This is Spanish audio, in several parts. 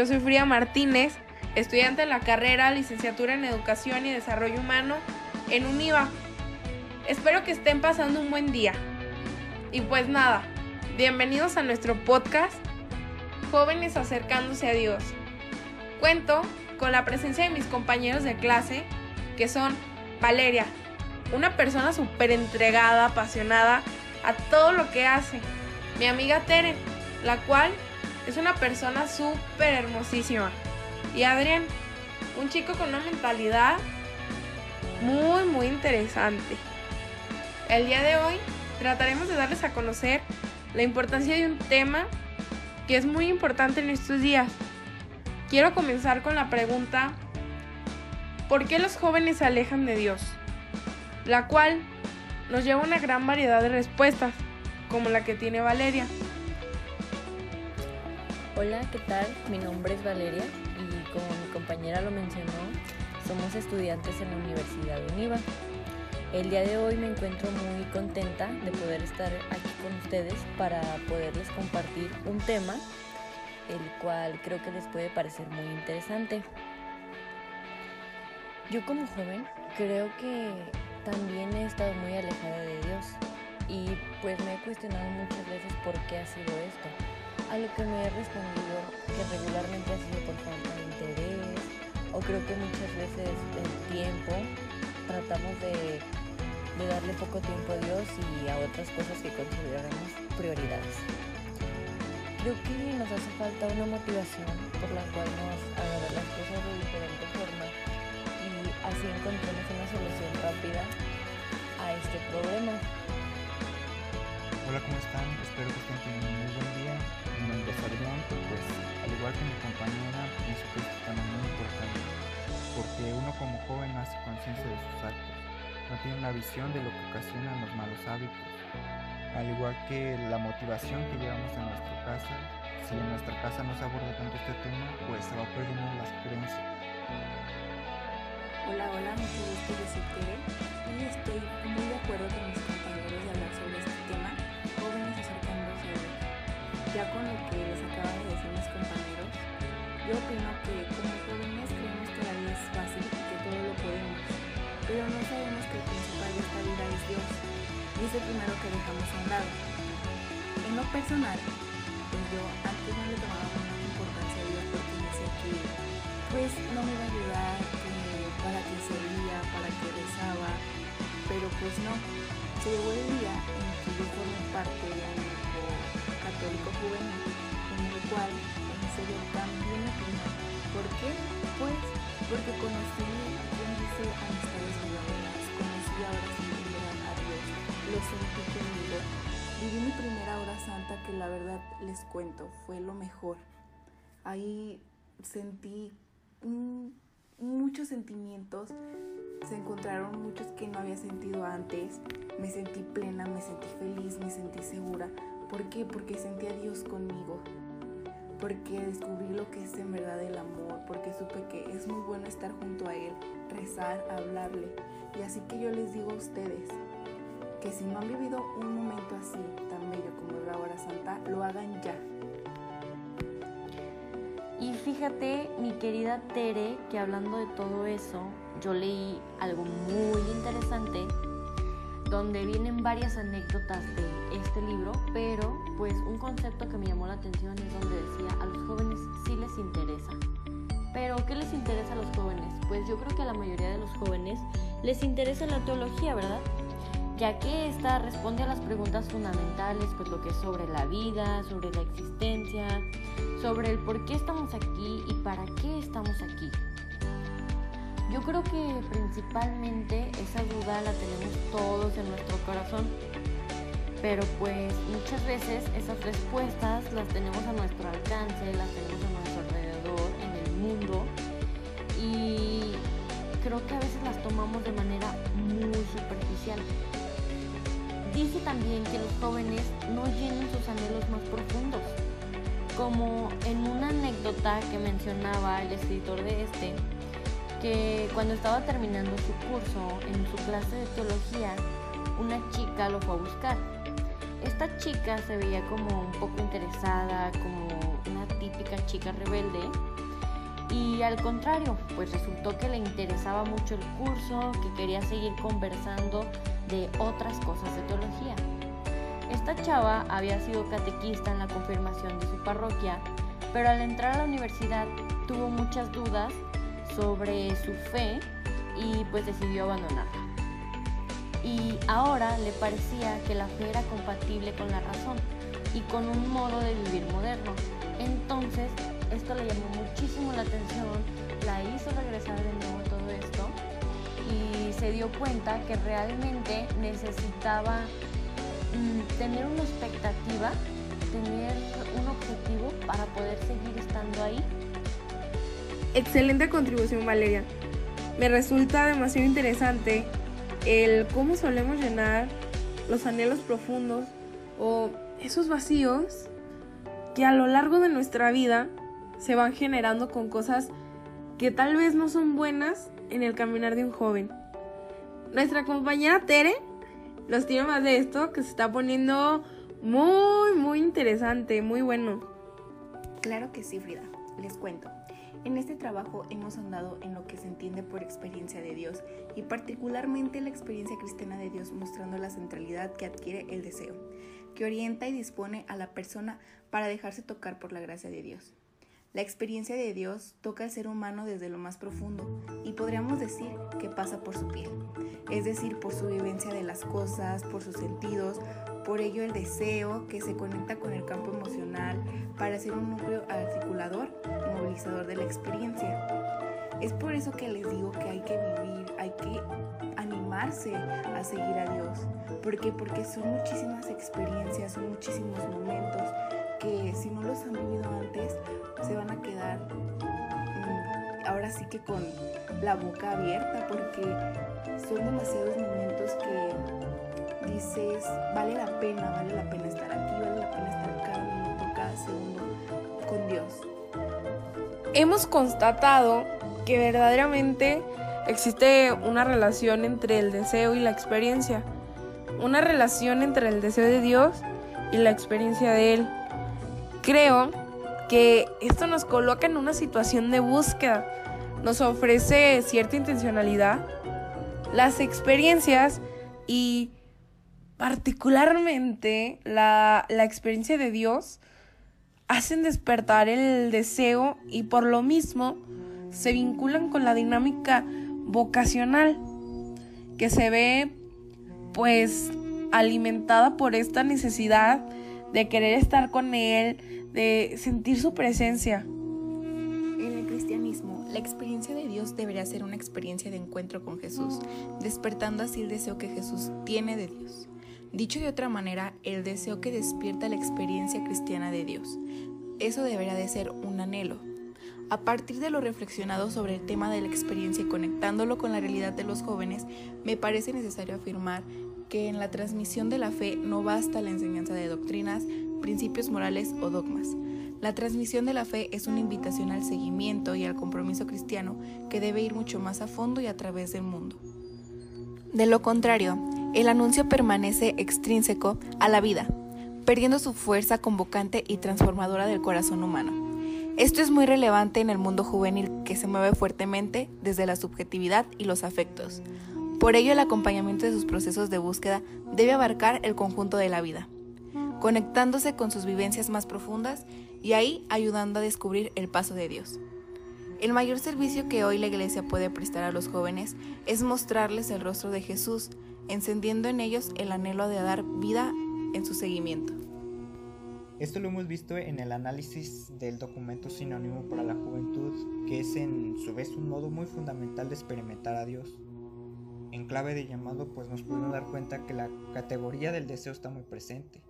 Yo soy Frida Martínez, estudiante de la carrera Licenciatura en Educación y Desarrollo Humano en UNIVA. Espero que estén pasando un buen día. Y pues nada, bienvenidos a nuestro podcast Jóvenes acercándose a Dios. Cuento con la presencia de mis compañeros de clase, que son Valeria, una persona súper entregada, apasionada a todo lo que hace. Mi amiga Tere, la cual es una persona súper hermosísima. Y Adrián, un chico con una mentalidad muy, muy interesante. El día de hoy trataremos de darles a conocer la importancia de un tema que es muy importante en estos días. Quiero comenzar con la pregunta, ¿por qué los jóvenes se alejan de Dios? La cual nos lleva a una gran variedad de respuestas, como la que tiene Valeria. Hola, ¿qué tal? Mi nombre es Valeria y como mi compañera lo mencionó, somos estudiantes en la Universidad UNIVA. El día de hoy me encuentro muy contenta de poder estar aquí con ustedes para poderles compartir un tema el cual creo que les puede parecer muy interesante. Yo como joven creo que también he estado muy alejada de Dios y pues me he cuestionado muchas veces por qué ha sido esto. A lo que me he respondido que regularmente ha sido por falta de interés o creo que muchas veces el tiempo tratamos de, de darle poco tiempo a Dios y a otras cosas que consideramos prioridades. Creo que nos hace falta una motivación por la cual nos ver las cosas de diferente forma y así encontremos una solución rápida a este problema. Hola, ¿cómo están? Espero que estén teniendo un muy buen día. Mi nombre es Adrián, pues al igual que mi compañera, pienso que este tema muy importante, porque uno como joven hace conciencia de sus actos, no tiene una visión de lo que ocasionan los malos hábitos, al igual que la motivación que llevamos a nuestra casa, si en nuestra casa no se aborda tanto este tema, pues se va perdiendo las creencias. Hola, hola, mucho gusto, yo soy y estoy muy de acuerdo con mis compañeros de hablar sobre este tema, Ya con lo que les acaban de decir mis compañeros, yo opino que como jóvenes creemos que la vida es fácil y que todo lo podemos, pero no sabemos que el principal de esta vida es Dios y es el primero que dejamos a un lado. En lo personal, pues yo antes no le tomaba mucha importancia a Dios porque decía que pues no me iba a ayudar, que para que servía, para que rezaba, pero pues no. Se llegó el día en que yo formé parte de grupo católico juvenil, en el cual en serio también opinión. ¿Por qué? Pues porque conocí, quien dice, amistades verdaderas, conocí ahora sí a Dios, lo sentí conmigo. Viví mi primera hora santa que la verdad les cuento, fue lo mejor. Ahí sentí muchos sentimientos, se encontraron muchos que no había sentido antes. Me sentí plena, me sentí feliz, me sentí segura. ¿Por qué? Porque sentí a Dios conmigo. Porque descubrí lo que es en verdad el amor. Porque supe que es muy bueno estar junto a Él, rezar, hablarle. Y así que yo les digo a ustedes que si no han vivido un momento así tan bello como la hora santa, lo hagan ya. Y fíjate, mi querida Tere, que hablando de todo eso, yo leí algo muy interesante donde vienen varias anécdotas de este libro, pero pues un concepto que me llamó la atención es donde decía a los jóvenes sí les interesa. Pero ¿qué les interesa a los jóvenes? Pues yo creo que a la mayoría de los jóvenes les interesa la teología, ¿verdad? ya que esta responde a las preguntas fundamentales, pues lo que es sobre la vida, sobre la existencia, sobre el por qué estamos aquí y para qué estamos aquí. Yo creo que principalmente esa duda la tenemos todos en nuestro corazón, pero pues muchas veces esas respuestas las tenemos a nuestro alcance, las tenemos a nuestro alrededor, en el mundo, y creo que a veces las tomamos de manera muy superficial. Dice también que los jóvenes no llenan sus anhelos más profundos, como en una anécdota que mencionaba el escritor de este, que cuando estaba terminando su curso en su clase de teología, una chica lo fue a buscar. Esta chica se veía como un poco interesada, como típica chica rebelde. Y al contrario, pues resultó que le interesaba mucho el curso, que quería seguir conversando de otras cosas de teología. Esta chava había sido catequista en la confirmación de su parroquia, pero al entrar a la universidad tuvo muchas dudas sobre su fe y pues decidió abandonarla. Y ahora le parecía que la fe era compatible con la razón y con un modo de vivir moderno. Entonces, esto le llamó muchísimo la atención, la hizo regresar de nuevo todo esto y se dio cuenta que realmente necesitaba mm, tener una expectativa, tener un objetivo para poder seguir estando ahí. Excelente contribución Valeria. Me resulta demasiado interesante el cómo solemos llenar los anhelos profundos o esos vacíos que a lo largo de nuestra vida se van generando con cosas que tal vez no son buenas en el caminar de un joven. Nuestra compañera Tere nos tiene más de esto que se está poniendo muy, muy interesante, muy bueno. Claro que sí, Frida. Les cuento. En este trabajo hemos andado en lo que se entiende por experiencia de Dios y particularmente la experiencia cristiana de Dios mostrando la centralidad que adquiere el deseo, que orienta y dispone a la persona para dejarse tocar por la gracia de Dios. La experiencia de Dios toca al ser humano desde lo más profundo y podríamos decir que pasa por su piel, es decir, por su vivencia de las cosas, por sus sentidos, por ello el deseo que se conecta con el campo emocional para ser un núcleo articulador y movilizador de la experiencia. Es por eso que les digo que hay que vivir, hay que animarse a seguir a Dios. ¿Por qué? Porque son muchísimas experiencias, son muchísimos momentos que si no los han vivido antes, se van a quedar mm, ahora sí que con la boca abierta porque son demasiados momentos que dices, vale la pena, vale la pena estar aquí, vale la pena estar cada minuto, cada segundo con Dios. Hemos constatado que verdaderamente existe una relación entre el deseo y la experiencia, una relación entre el deseo de Dios y la experiencia de Él. Creo que esto nos coloca en una situación de búsqueda, nos ofrece cierta intencionalidad, las experiencias y particularmente la, la experiencia de Dios hacen despertar el deseo y por lo mismo se vinculan con la dinámica vocacional que se ve pues alimentada por esta necesidad de querer estar con Él, de sentir su presencia. En el cristianismo, la experiencia de Dios debería ser una experiencia de encuentro con Jesús, despertando así el deseo que Jesús tiene de Dios. Dicho de otra manera, el deseo que despierta la experiencia cristiana de Dios. Eso debería de ser un anhelo. A partir de lo reflexionado sobre el tema de la experiencia y conectándolo con la realidad de los jóvenes, me parece necesario afirmar que en la transmisión de la fe no basta la enseñanza de doctrinas, principios morales o dogmas. La transmisión de la fe es una invitación al seguimiento y al compromiso cristiano que debe ir mucho más a fondo y a través del mundo. De lo contrario, el anuncio permanece extrínseco a la vida, perdiendo su fuerza convocante y transformadora del corazón humano. Esto es muy relevante en el mundo juvenil que se mueve fuertemente desde la subjetividad y los afectos. Por ello, el acompañamiento de sus procesos de búsqueda debe abarcar el conjunto de la vida, conectándose con sus vivencias más profundas y ahí ayudando a descubrir el paso de Dios. El mayor servicio que hoy la Iglesia puede prestar a los jóvenes es mostrarles el rostro de Jesús, encendiendo en ellos el anhelo de dar vida en su seguimiento. Esto lo hemos visto en el análisis del documento sinónimo para la juventud, que es en su vez un modo muy fundamental de experimentar a Dios en clave de llamado, pues nos pudimos dar cuenta que la categoría del deseo está muy presente,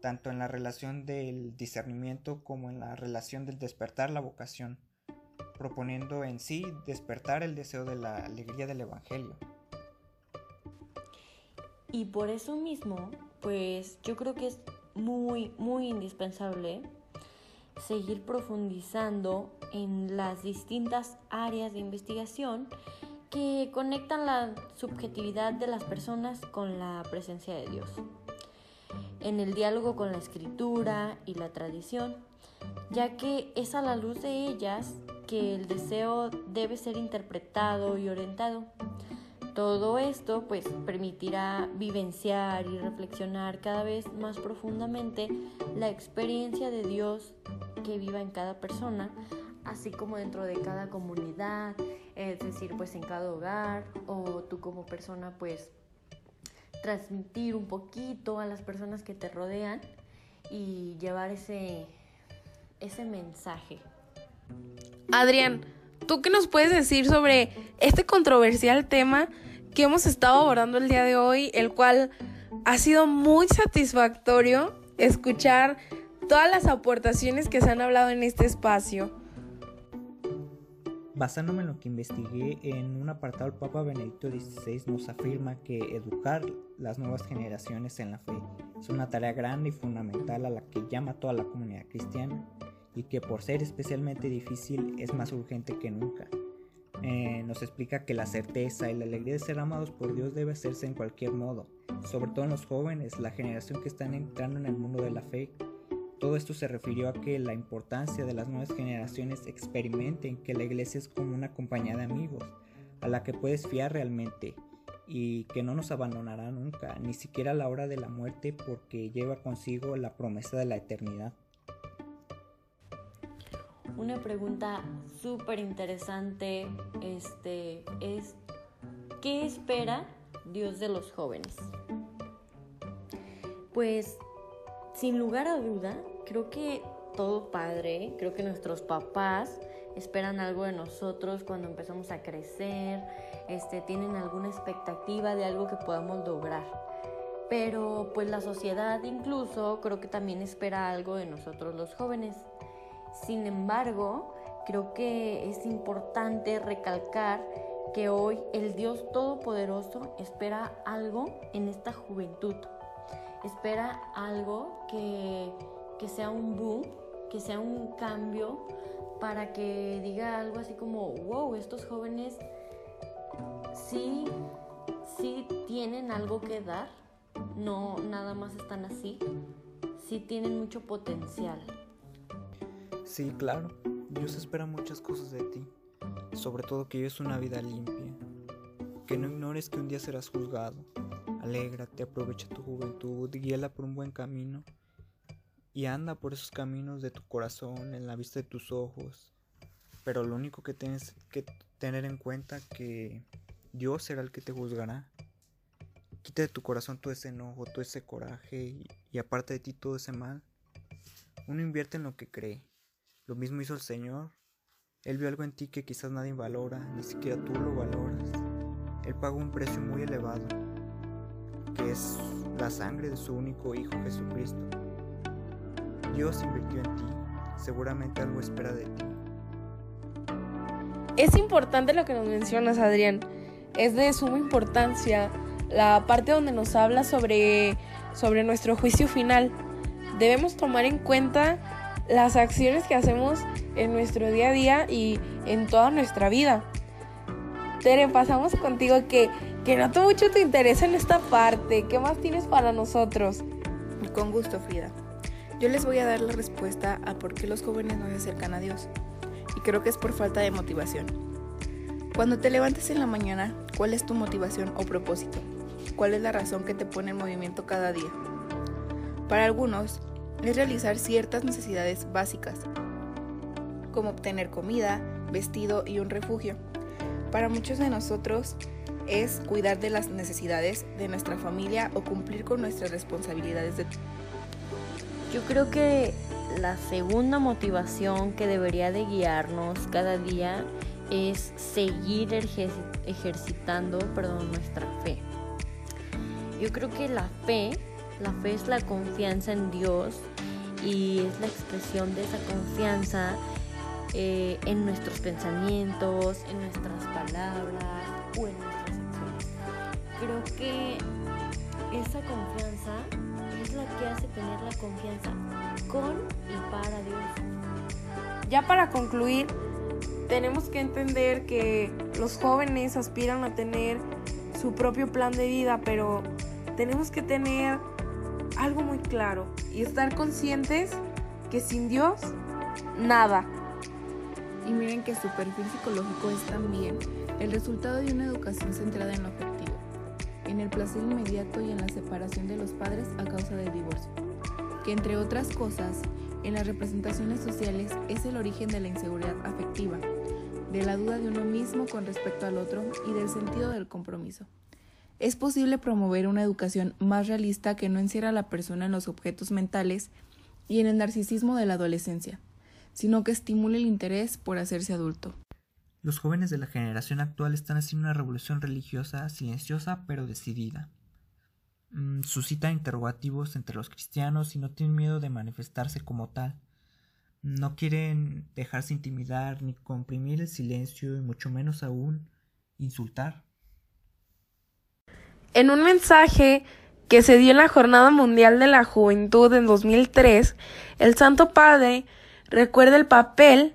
tanto en la relación del discernimiento como en la relación del despertar la vocación, proponiendo en sí despertar el deseo de la alegría del Evangelio. Y por eso mismo, pues yo creo que es muy, muy indispensable seguir profundizando en las distintas áreas de investigación que conectan la subjetividad de las personas con la presencia de Dios. en el diálogo con la escritura y la tradición, ya que es a la luz de ellas que el deseo debe ser interpretado y orientado. Todo esto pues permitirá vivenciar y reflexionar cada vez más profundamente la experiencia de Dios que viva en cada persona, así como dentro de cada comunidad, es decir, pues en cada hogar o tú como persona pues transmitir un poquito a las personas que te rodean y llevar ese, ese mensaje. Adrián, ¿tú qué nos puedes decir sobre este controversial tema que hemos estado abordando el día de hoy, el cual ha sido muy satisfactorio escuchar todas las aportaciones que se han hablado en este espacio? Basándome en lo que investigué, en un apartado el Papa Benedicto XVI nos afirma que educar las nuevas generaciones en la fe es una tarea grande y fundamental a la que llama toda la comunidad cristiana y que por ser especialmente difícil es más urgente que nunca. Eh, nos explica que la certeza y la alegría de ser amados por Dios debe hacerse en cualquier modo, sobre todo en los jóvenes, la generación que están entrando en el mundo de la fe. Todo esto se refirió a que la importancia de las nuevas generaciones experimenten que la iglesia es como una compañía de amigos, a la que puedes fiar realmente y que no nos abandonará nunca, ni siquiera a la hora de la muerte porque lleva consigo la promesa de la eternidad. Una pregunta súper interesante este, es, ¿qué espera Dios de los jóvenes? Pues, sin lugar a duda, creo que todo padre, creo que nuestros papás esperan algo de nosotros cuando empezamos a crecer, este, tienen alguna expectativa de algo que podamos lograr. Pero pues la sociedad incluso creo que también espera algo de nosotros los jóvenes. Sin embargo, creo que es importante recalcar que hoy el Dios Todopoderoso espera algo en esta juventud. Espera algo que, sea un boom, que sea un cambio para que diga algo así como, wow, estos jóvenes sí, sí tienen algo que dar, no nada más están así, sí tienen mucho potencial. Sí, claro. Dios espera muchas cosas de ti, sobre todo que vives una vida limpia, que no ignores que un día serás juzgado. Alégrate, aprovecha tu juventud, guíala por un buen camino y anda por esos caminos de tu corazón, en la vista de tus ojos. Pero lo único que tienes que tener en cuenta que Dios será el que te juzgará. Quita de tu corazón todo ese enojo, todo ese coraje y, y aparte de ti todo ese mal. Uno invierte en lo que cree lo mismo hizo el Señor. Él vio algo en ti que quizás nadie valora, ni siquiera tú lo valoras. Él pagó un precio muy elevado, es la sangre de su único Hijo Jesucristo. Dios invirtió en ti, seguramente algo espera de ti. Es importante lo que nos mencionas, Adrián. Es de suma importancia la parte donde nos habla sobre, sobre nuestro juicio final. Debemos tomar en cuenta las acciones que hacemos en nuestro día a día y en toda nuestra vida. Tere, pasamos contigo que, que noto mucho tu interés en esta parte. ¿Qué más tienes para nosotros? Con gusto, Frida. Yo les voy a dar la respuesta a por qué los jóvenes no se acercan a Dios. Y creo que es por falta de motivación. Cuando te levantes en la mañana, ¿cuál es tu motivación o propósito? ¿Cuál es la razón que te pone en movimiento cada día? Para algunos, es realizar ciertas necesidades básicas, como obtener comida, vestido y un refugio. Para muchos de nosotros es cuidar de las necesidades de nuestra familia o cumplir con nuestras responsabilidades de... Yo creo que la segunda motivación que debería de guiarnos cada día es seguir ejercitando perdón, nuestra fe. Yo creo que la fe la fe es la confianza en Dios y es la expresión de esa confianza eh, en nuestros pensamientos, en nuestras palabras o en nuestras acciones. Creo que esa confianza es la que hace tener la confianza con y para Dios. Ya para concluir, tenemos que entender que los jóvenes aspiran a tener su propio plan de vida, pero tenemos que tener algo muy claro y estar conscientes que sin Dios, nada. Y miren que su perfil psicológico es también el resultado de una educación centrada en lo afectivo, en el placer inmediato y en la separación de los padres a causa del divorcio, que entre otras cosas, en las representaciones sociales es el origen de la inseguridad afectiva, de la duda de uno mismo con respecto al otro y del sentido del compromiso. Es posible promover una educación más realista que no encierra a la persona en los objetos mentales y en el narcisismo de la adolescencia, sino que estimule el interés por hacerse adulto. Los jóvenes de la generación actual están haciendo una revolución religiosa silenciosa pero decidida. Mm, suscita interrogativos entre los cristianos y no tienen miedo de manifestarse como tal. No quieren dejarse intimidar ni comprimir el silencio y mucho menos aún insultar. En un mensaje que se dio en la Jornada Mundial de la Juventud en 2003, el Santo Padre recuerda el papel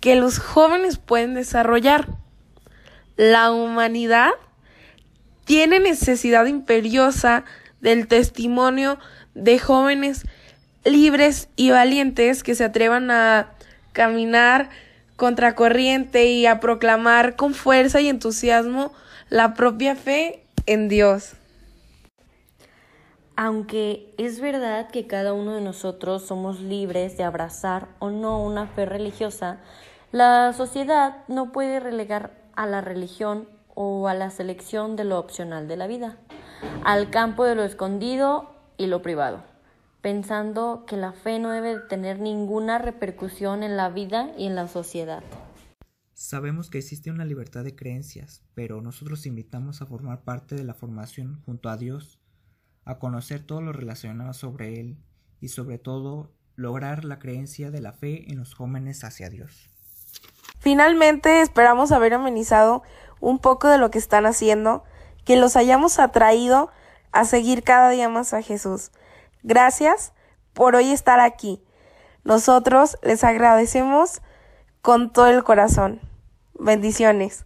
que los jóvenes pueden desarrollar. La humanidad tiene necesidad imperiosa del testimonio de jóvenes libres y valientes que se atrevan a caminar contracorriente y a proclamar con fuerza y entusiasmo la propia fe en Dios. Aunque es verdad que cada uno de nosotros somos libres de abrazar o no una fe religiosa, la sociedad no puede relegar a la religión o a la selección de lo opcional de la vida, al campo de lo escondido y lo privado, pensando que la fe no debe tener ninguna repercusión en la vida y en la sociedad. Sabemos que existe una libertad de creencias, pero nosotros invitamos a formar parte de la formación junto a Dios, a conocer todo lo relacionado sobre Él y sobre todo lograr la creencia de la fe en los jóvenes hacia Dios. Finalmente esperamos haber amenizado un poco de lo que están haciendo, que los hayamos atraído a seguir cada día más a Jesús. Gracias por hoy estar aquí. Nosotros les agradecemos con todo el corazón. Bendiciones.